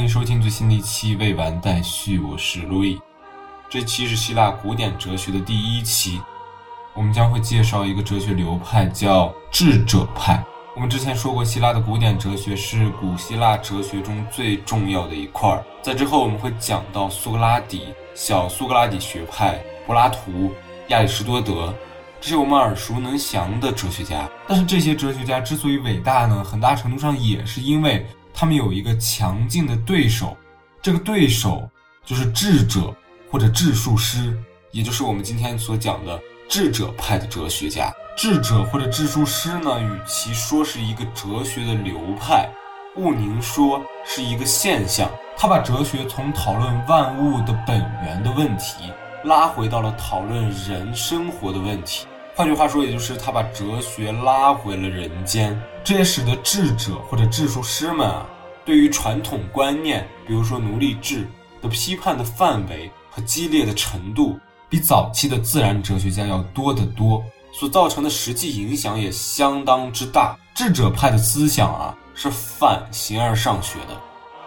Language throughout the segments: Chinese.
欢迎收听最新的一期未完待续，我是路易。这期是希腊古典哲学的第一期，我们将会介绍一个哲学流派，叫智者派。我们之前说过，希腊的古典哲学是古希腊哲学中最重要的一块儿。在之后我们会讲到苏格拉底、小苏格拉底学派、柏拉图、亚里士多德。这是我们耳熟能详的哲学家，但是这些哲学家之所以伟大呢，很大程度上也是因为他们有一个强劲的对手，这个对手就是智者或者智术师，也就是我们今天所讲的智者派的哲学家。智者或者智术师呢，与其说是一个哲学的流派，不宁说是一个现象。他把哲学从讨论万物的本源的问题，拉回到了讨论人生活的问题。换句话说，也就是他把哲学拉回了人间，这也使得智者或者智术师们啊，对于传统观念，比如说奴隶制的批判的范围和激烈的程度，比早期的自然哲学家要多得多，所造成的实际影响也相当之大。智者派的思想啊，是反形而上学的，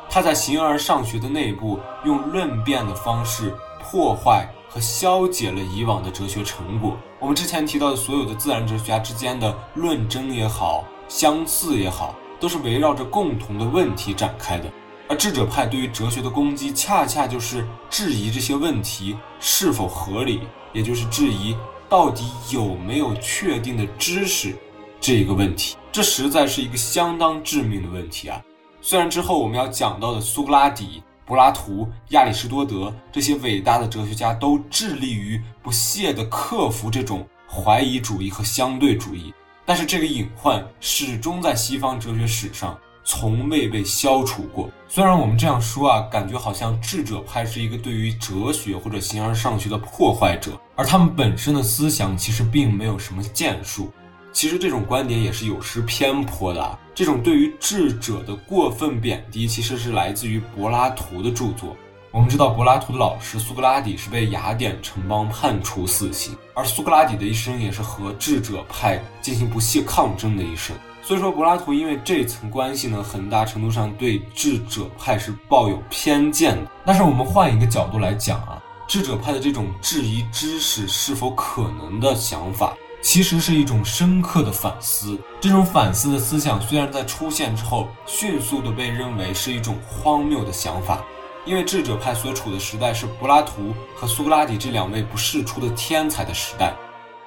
他在形而上学的内部，用论辩的方式破坏。和消解了以往的哲学成果。我们之前提到的所有的自然哲学家之间的论争也好，相似也好，都是围绕着共同的问题展开的。而智者派对于哲学的攻击，恰恰就是质疑这些问题是否合理，也就是质疑到底有没有确定的知识这一个问题。这实在是一个相当致命的问题啊！虽然之后我们要讲到的苏格拉底。柏拉图、亚里士多德这些伟大的哲学家都致力于不懈地克服这种怀疑主义和相对主义，但是这个隐患始终在西方哲学史上从未被消除过。虽然我们这样说啊，感觉好像智者派是一个对于哲学或者形而上学的破坏者，而他们本身的思想其实并没有什么建树。其实这种观点也是有失偏颇的。啊这种对于智者的过分贬低，其实是来自于柏拉图的著作。我们知道，柏拉图的老师苏格拉底是被雅典城邦判处死刑，而苏格拉底的一生也是和智者派进行不懈抗争的一生。所以说，柏拉图因为这层关系呢，很大程度上对智者派是抱有偏见的。但是我们换一个角度来讲啊，智者派的这种质疑知识是否可能的想法。其实是一种深刻的反思。这种反思的思想虽然在出现之后迅速的被认为是一种荒谬的想法，因为智者派所处的时代是柏拉图和苏格拉底这两位不世出的天才的时代，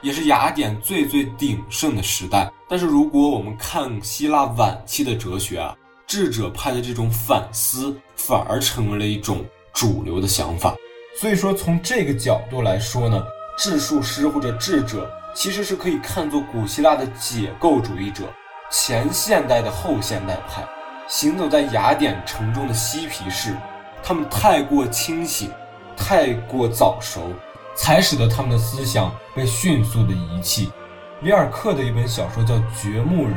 也是雅典最最鼎盛的时代。但是如果我们看希腊晚期的哲学啊，智者派的这种反思反而成为了一种主流的想法。所以说，从这个角度来说呢，智术师或者智者。其实是可以看作古希腊的解构主义者，前现代的后现代派，行走在雅典城中的嬉皮士，他们太过清醒，太过早熟，才使得他们的思想被迅速的遗弃。里尔克的一本小说叫《掘墓人》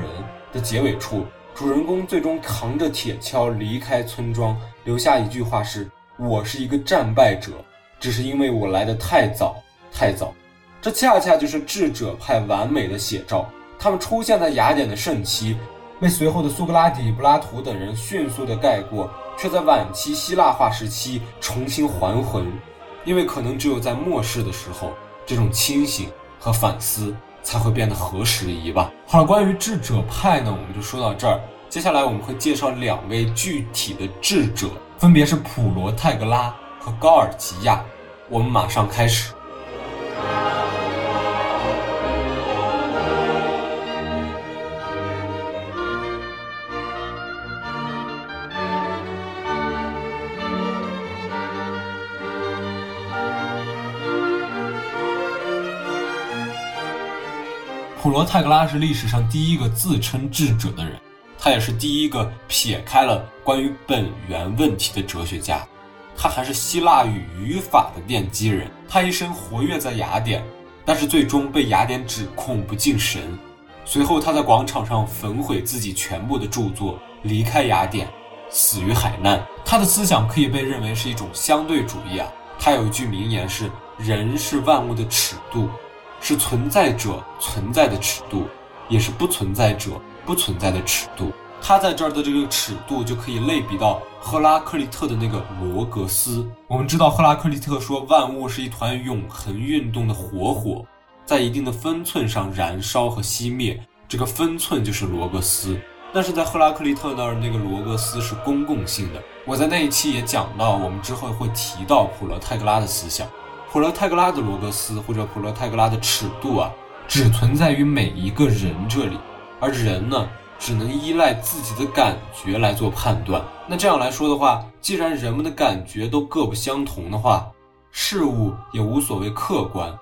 的结尾处，主人公最终扛着铁锹离开村庄，留下一句话是：“我是一个战败者，只是因为我来的太早，太早。”这恰恰就是智者派完美的写照。他们出现在雅典的盛期，被随后的苏格拉底、柏拉图等人迅速的盖过，却在晚期希腊化时期重新还魂。因为可能只有在末世的时候，这种清醒和反思才会变得合时宜吧。好了，关于智者派呢，我们就说到这儿。接下来我们会介绍两位具体的智者，分别是普罗泰戈拉和高尔吉亚。我们马上开始。普罗泰戈拉是历史上第一个自称智者的人，他也是第一个撇开了关于本源问题的哲学家。他还是希腊语语法的奠基人。他一生活跃在雅典，但是最终被雅典指控不敬神。随后他在广场上焚毁自己全部的著作，离开雅典，死于海难。他的思想可以被认为是一种相对主义啊。他有一句名言是：“人是万物的尺度。”是存在者存在的尺度，也是不存在者不存在的尺度。他在这儿的这个尺度就可以类比到赫拉克利特的那个罗格斯。我们知道赫拉克利特说万物是一团永恒运动的活火，在一定的分寸上燃烧和熄灭，这个分寸就是罗格斯。但是在赫拉克利特那儿，那个罗格斯是公共性的。我在那一期也讲到，我们之后会提到普罗泰戈拉的思想。普罗泰戈拉的罗格斯或者普罗泰戈拉的尺度啊，只存在于每一个人这里，而人呢？只能依赖自己的感觉来做判断。那这样来说的话，既然人们的感觉都各不相同的话，事物也无所谓客观，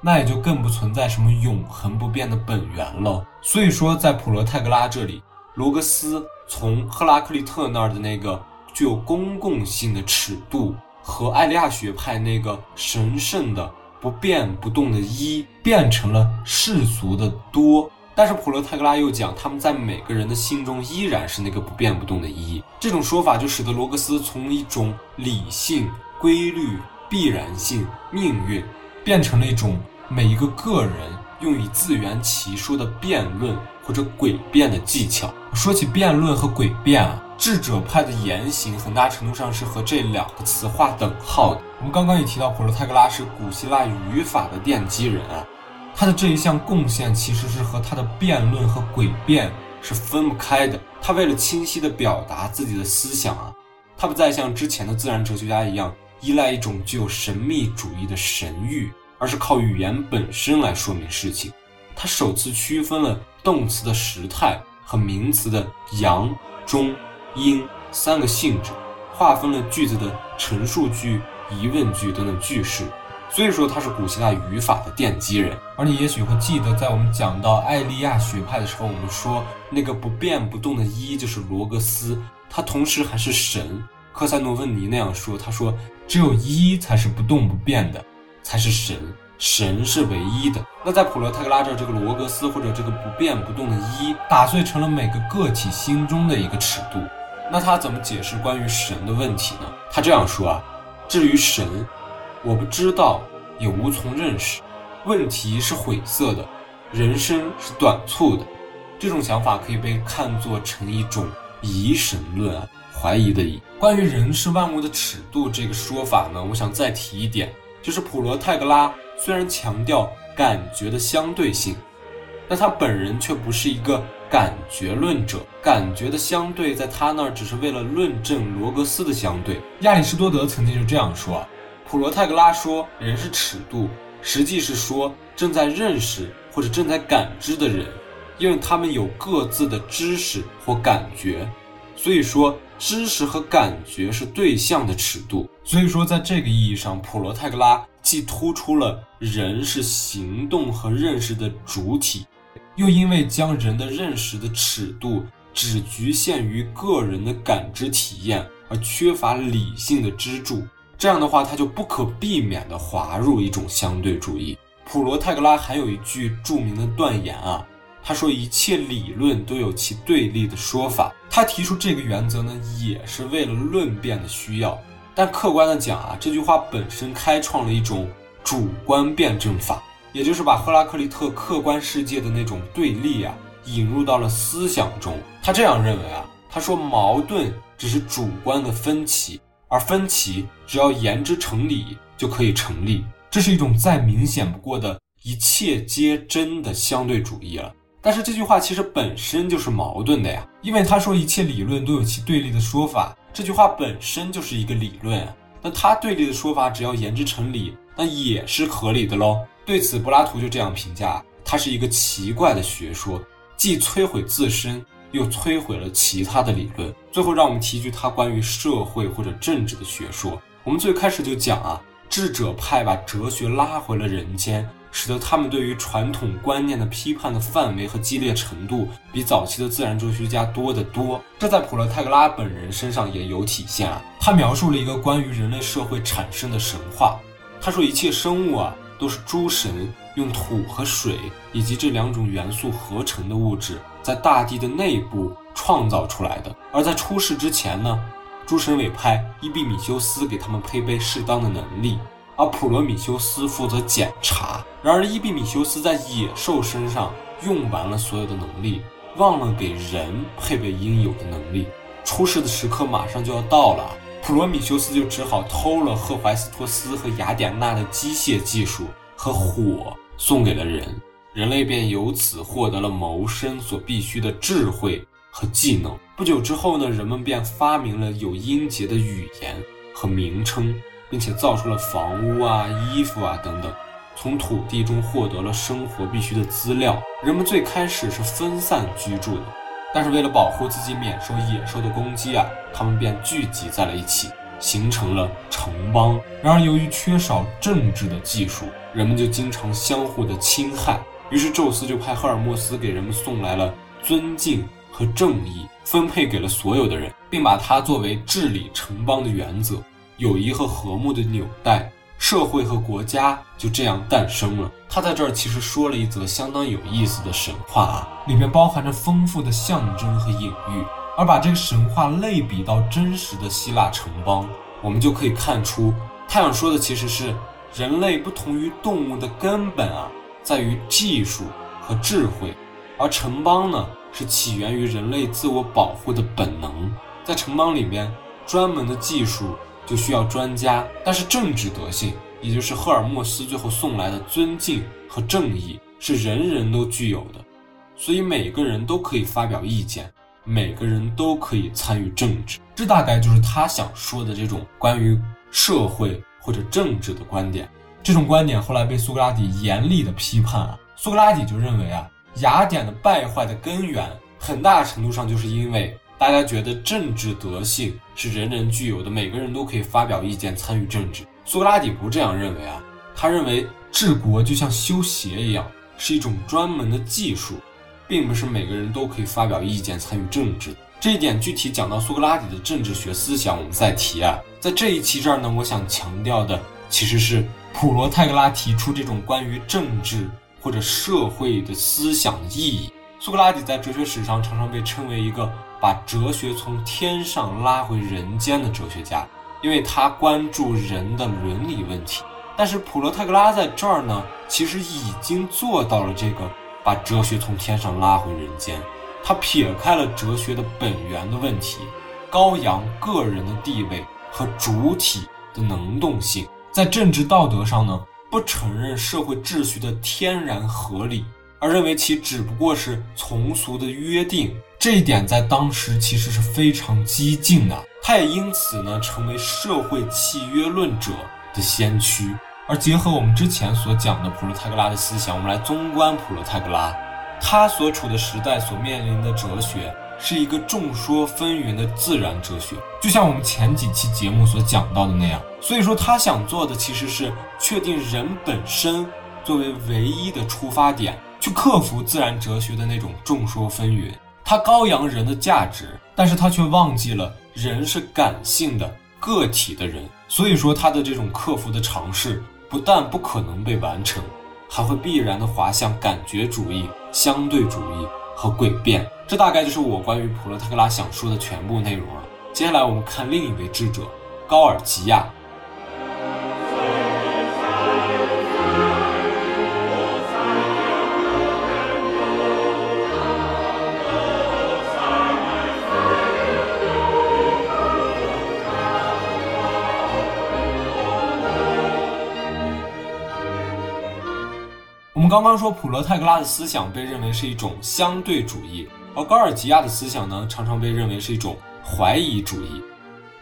那也就更不存在什么永恒不变的本源了。所以说，在普罗泰戈拉这里，罗格斯从赫拉克利特那儿的那个具有公共性的尺度，和艾利亚学派那个神圣的不变不动的一，变成了世俗的多。但是普罗泰戈拉又讲，他们在每个人的心中依然是那个不变不动的一。这种说法就使得罗格斯从一种理性、规律、必然性、命运，变成了一种每一个个人用以自圆其说的辩论或者诡辩的技巧。说起辩论和诡辩啊，智者派的言行很大程度上是和这两个词划等号的。我们刚刚也提到，普罗泰戈拉是古希腊语法的奠基人啊。他的这一项贡献其实是和他的辩论和诡辩是分不开的。他为了清晰地表达自己的思想啊，他不再像之前的自然哲学家一样依赖一种具有神秘主义的神谕，而是靠语言本身来说明事情。他首次区分了动词的时态和名词的阳、中、阴三个性质，划分了句子的陈述句、疑问句等等句式。所以说他是古希腊语法的奠基人，而你也许会记得，在我们讲到艾利亚学派的时候，我们说那个不变不动的一就是罗格斯，他同时还是神。科塞诺问尼那样说，他说只有一才是不动不变的，才是神，神是唯一的。那在普罗泰戈拉这，这个罗格斯或者这个不变不动的一，打碎成了每个个体心中的一个尺度。那他怎么解释关于神的问题呢？他这样说啊，至于神。我不知道，也无从认识。问题是晦涩的，人生是短促的。这种想法可以被看作成一种疑神论啊，怀疑的疑。关于人是万物的尺度这个说法呢，我想再提一点，就是普罗泰戈拉虽然强调感觉的相对性，但他本人却不是一个感觉论者。感觉的相对在他那儿只是为了论证罗格斯的相对。亚里士多德曾经就这样说。普罗泰戈拉说人是尺度，实际是说正在认识或者正在感知的人，因为他们有各自的知识或感觉，所以说知识和感觉是对象的尺度。所以说，在这个意义上，普罗泰戈拉既突出了人是行动和认识的主体，又因为将人的认识的尺度只局限于个人的感知体验而缺乏理性的支柱。这样的话，他就不可避免地滑入一种相对主义。普罗泰戈拉还有一句著名的断言啊，他说一切理论都有其对立的说法。他提出这个原则呢，也是为了论辩的需要。但客观的讲啊，这句话本身开创了一种主观辩证法，也就是把赫拉克利特客观世界的那种对立啊，引入到了思想中。他这样认为啊，他说矛盾只是主观的分歧。而分歧只要言之成理就可以成立，这是一种再明显不过的一切皆真的相对主义了。但是这句话其实本身就是矛盾的呀，因为他说一切理论都有其对立的说法，这句话本身就是一个理论。那他对立的说法只要言之成理，那也是合理的喽。对此，柏拉图就这样评价：它是一个奇怪的学说，既摧毁自身。又摧毁了其他的理论。最后，让我们提一句他关于社会或者政治的学说。我们最开始就讲啊，智者派把哲学拉回了人间，使得他们对于传统观念的批判的范围和激烈程度，比早期的自然哲学家多得多。这在普罗泰戈拉本人身上也有体现啊。他描述了一个关于人类社会产生的神话。他说，一切生物啊，都是诸神用土和水以及这两种元素合成的物质。在大地的内部创造出来的，而在出世之前呢，诸神委派伊比米修斯给他们配备适当的能力，而普罗米修斯负责检查。然而伊比米修斯在野兽身上用完了所有的能力，忘了给人配备应有的能力。出事的时刻马上就要到了，普罗米修斯就只好偷了赫淮斯托斯和雅典娜的机械技术和火，送给了人，人类便由此获得了谋生所必须的智慧和技能。不久之后呢，人们便发明了有音节的语言和名称，并且造出了房屋啊、衣服啊等等，从土地中获得了生活必需的资料。人们最开始是分散居住的。但是为了保护自己免受野兽的攻击啊，他们便聚集在了一起，形成了城邦。然而由于缺少政治的技术，人们就经常相互的侵害。于是宙斯就派赫尔墨斯给人们送来了尊敬和正义，分配给了所有的人，并把它作为治理城邦的原则，友谊和和睦的纽带。社会和国家就这样诞生了。他在这儿其实说了一则相当有意思的神话啊，里面包含着丰富的象征和隐喻。而把这个神话类比到真实的希腊城邦，我们就可以看出，他想说的其实是人类不同于动物的根本啊，在于技术和智慧，而城邦呢，是起源于人类自我保护的本能。在城邦里面，专门的技术。就需要专家，但是政治德性，也就是赫尔墨斯最后送来的尊敬和正义，是人人都具有的，所以每个人都可以发表意见，每个人都可以参与政治。这大概就是他想说的这种关于社会或者政治的观点。这种观点后来被苏格拉底严厉的批判啊。苏格拉底就认为啊，雅典的败坏的根源，很大程度上就是因为。大家觉得政治德性是人人具有的，每个人都可以发表意见、参与政治。苏格拉底不这样认为啊，他认为治国就像修鞋一样，是一种专门的技术，并不是每个人都可以发表意见、参与政治。这一点具体讲到苏格拉底的政治学思想，我们再提啊。在这一期这儿呢，我想强调的其实是普罗泰戈拉提出这种关于政治或者社会的思想意义。苏格拉底在哲学史上常常被称为一个。把哲学从天上拉回人间的哲学家，因为他关注人的伦理问题。但是普罗泰戈拉在这儿呢，其实已经做到了这个把哲学从天上拉回人间。他撇开了哲学的本源的问题，高扬个人的地位和主体的能动性。在政治道德上呢，不承认社会秩序的天然合理，而认为其只不过是从俗的约定。这一点在当时其实是非常激进的，他也因此呢成为社会契约论者的先驱。而结合我们之前所讲的普罗泰戈拉的思想，我们来纵观普罗泰戈拉，他所处的时代所面临的哲学是一个众说纷纭的自然哲学，就像我们前几期节目所讲到的那样。所以说，他想做的其实是确定人本身作为唯一的出发点，去克服自然哲学的那种众说纷纭。他高扬人的价值，但是他却忘记了人是感性的个体的人，所以说他的这种克服的尝试不但不可能被完成，还会必然的滑向感觉主义、相对主义和诡辩。这大概就是我关于普罗特克拉想说的全部内容了。接下来我们看另一位智者高尔吉亚。我们刚刚说普罗泰戈拉的思想被认为是一种相对主义，而高尔吉亚的思想呢，常常被认为是一种怀疑主义。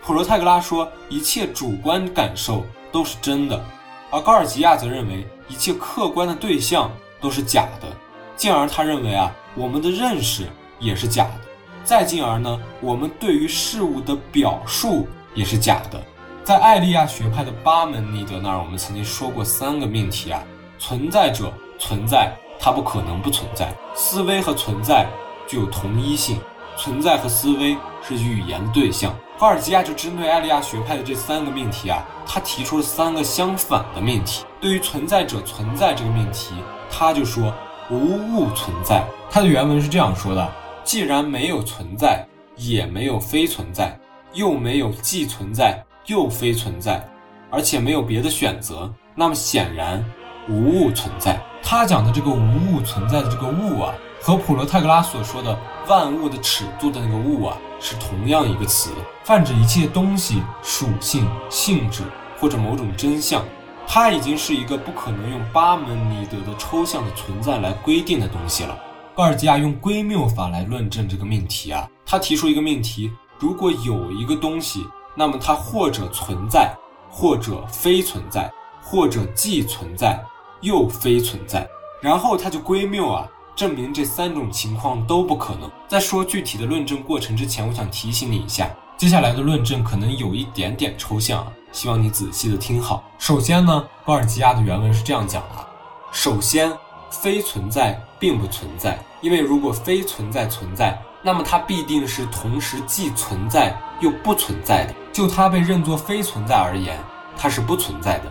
普罗泰戈拉说一切主观感受都是真的，而高尔吉亚则认为一切客观的对象都是假的。进而他认为啊，我们的认识也是假的。再进而呢，我们对于事物的表述也是假的。在艾利亚学派的巴门尼德那儿，我们曾经说过三个命题啊，存在者。存在，它不可能不存在。思维和存在具有同一性，存在和思维是语言的对象。高尔基亚就针对艾利亚学派的这三个命题啊，他提出了三个相反的命题。对于存在者存在这个命题，他就说无物存在。他的原文是这样说的：既然没有存在，也没有非存在，又没有既存在又非存在，而且没有别的选择，那么显然无物存在。他讲的这个无物存在的这个物啊，和普罗泰戈拉所说的万物的尺度的那个物啊，是同样一个词，泛指一切东西、属性、性质或者某种真相。它已经是一个不可能用巴门尼德的抽象的存在来规定的东西了。高尔基亚用归谬法来论证这个命题啊，他提出一个命题：如果有一个东西，那么它或者存在，或者非存在，或者既存在又非存在。然后他就归谬啊，证明这三种情况都不可能。在说具体的论证过程之前，我想提醒你一下，接下来的论证可能有一点点抽象啊。希望你仔细的听好。首先呢，高尔基亚的原文是这样讲的：首先，非存在并不存在，因为如果非存在存在，那么它必定是同时既存在又不存在的。就它被认作非存在而言，它是不存在的。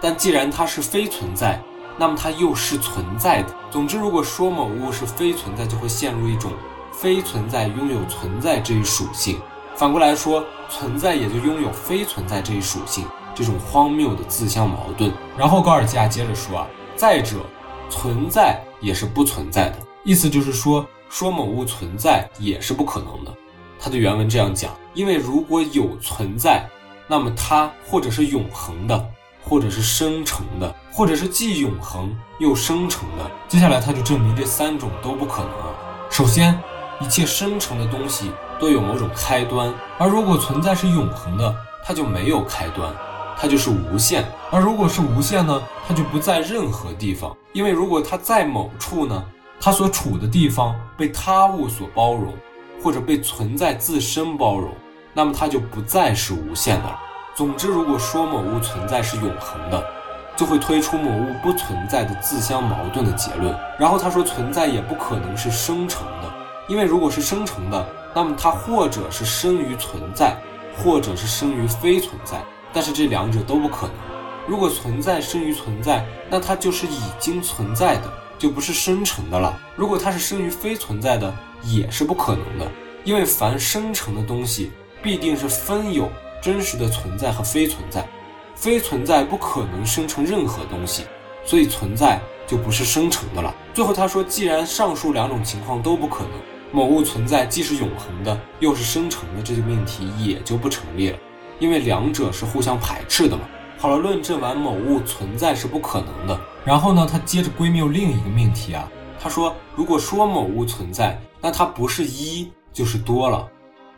但既然它是非存在，那么它又是存在的。总之，如果说某物是非存在，就会陷入一种非存在拥有存在这一属性。反过来说，存在也就拥有非存在这一属性，这种荒谬的自相矛盾。然后高尔基亚接着说啊，再者，存在也是不存在的，意思就是说，说某物存在也是不可能的。他的原文这样讲：因为如果有存在，那么它或者是永恒的，或者是生成的，或者是既永恒又生成的。接下来他就证明这三种都不可能。首先，一切生成的东西。都有某种开端，而如果存在是永恒的，它就没有开端，它就是无限。而如果是无限呢，它就不在任何地方，因为如果它在某处呢，它所处的地方被他物所包容，或者被存在自身包容，那么它就不再是无限的了。总之，如果说某物存在是永恒的，就会推出某物不存在的自相矛盾的结论。然后他说，存在也不可能是生成的，因为如果是生成的。那么它或者是生于存在，或者是生于非存在，但是这两者都不可能。如果存在生于存在，那它就是已经存在的，就不是生成的了。如果它是生于非存在的，也是不可能的，因为凡生成的东西必定是分有真实的存在和非存在，非存在不可能生成任何东西，所以存在就不是生成的了。最后他说，既然上述两种情况都不可能。某物存在既是永恒的，又是生成的，这个命题也就不成立了，因为两者是互相排斥的嘛。好了，论证完某物存在是不可能的，然后呢，他接着归谬另一个命题啊，他说，如果说某物存在，那它不是一就是多了，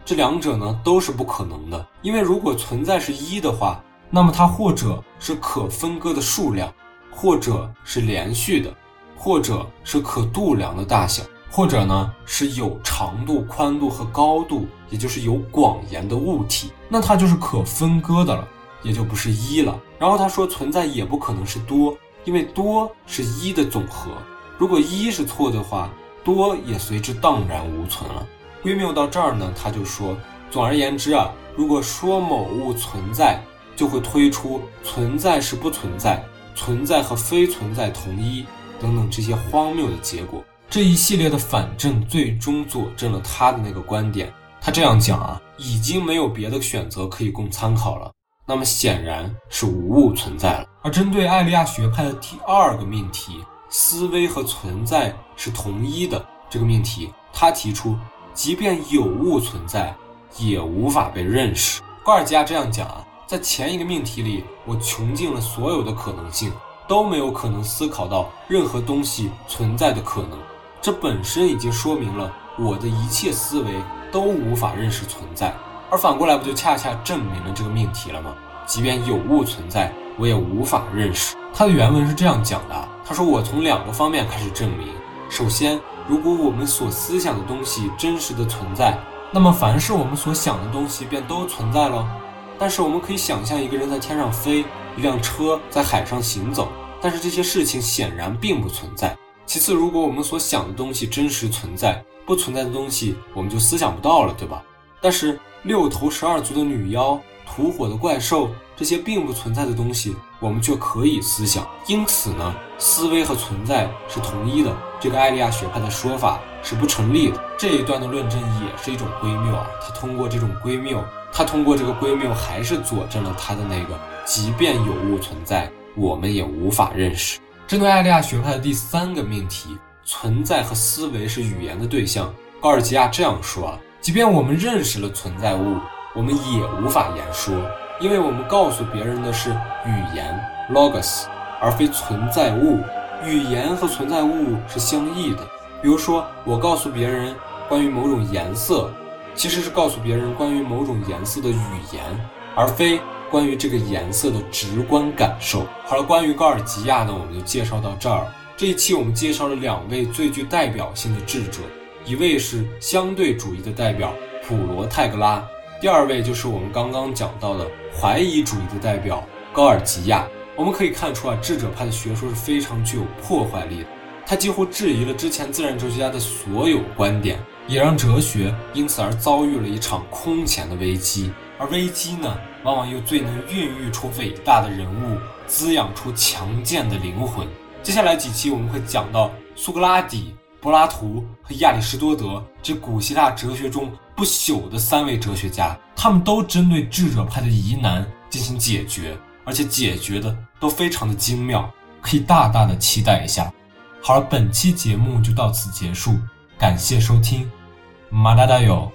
这两者呢都是不可能的，因为如果存在是一的话，那么它或者是可分割的数量，或者是连续的，或者是可度量的大小。或者呢是有长度、宽度和高度，也就是有广延的物体，那它就是可分割的了，也就不是一了。然后他说存在也不可能是多，因为多是一的总和。如果一是错的话，多也随之荡然无存了。归谬到这儿呢，他就说，总而言之啊，如果说某物存在，就会推出存在是不存在，存在和非存在同一等等这些荒谬的结果。这一系列的反证最终佐证了他的那个观点。他这样讲啊，已经没有别的选择可以供参考了。那么显然是无物存在了。而针对艾利亚学派的第二个命题，思维和存在是同一的这个命题，他提出，即便有物存在，也无法被认识。高尔基亚这样讲啊，在前一个命题里，我穷尽了所有的可能性，都没有可能思考到任何东西存在的可能。这本身已经说明了我的一切思维都无法认识存在，而反过来不就恰恰证明了这个命题了吗？即便有物存在，我也无法认识。他的原文是这样讲的：他说，我从两个方面开始证明。首先，如果我们所思想的东西真实的存在，那么凡是我们所想的东西便都存在了。但是我们可以想象一个人在天上飞，一辆车在海上行走，但是这些事情显然并不存在。其次，如果我们所想的东西真实存在，不存在的东西我们就思想不到了，对吧？但是六头十二足的女妖、吐火的怪兽这些并不存在的东西，我们却可以思想。因此呢，思维和存在是同一的。这个艾利亚学派的说法是不成立的。这一段的论证也是一种归谬啊。他通过这种归谬，他通过这个归谬，还是佐证了他的那个：即便有物存在，我们也无法认识。针对艾利亚学派的第三个命题，存在和思维是语言的对象。高尔基亚这样说啊，即便我们认识了存在物，我们也无法言说，因为我们告诉别人的是语言 logos，而非存在物。语言和存在物是相异的。比如说，我告诉别人关于某种颜色，其实是告诉别人关于某种颜色的语言，而非关于这个颜色的直观感受。好了，关于高尔基亚呢，我们就介绍到这儿。这一期我们介绍了两位最具代表性的智者，一位是相对主义的代表普罗泰戈拉，第二位就是我们刚刚讲到的怀疑主义的代表高尔基亚。我们可以看出啊，智者派的学说是非常具有破坏力的。他几乎质疑了之前自然哲学家的所有观点，也让哲学因此而遭遇了一场空前的危机。而危机呢，往往又最能孕育出伟大的人物，滋养出强健的灵魂。接下来几期我们会讲到苏格拉底、柏拉图和亚里士多德这古希腊哲学中不朽的三位哲学家，他们都针对智者派的疑难进行解决，而且解决的都非常的精妙，可以大大的期待一下。好了，本期节目就到此结束，感谢收听，马达达哟。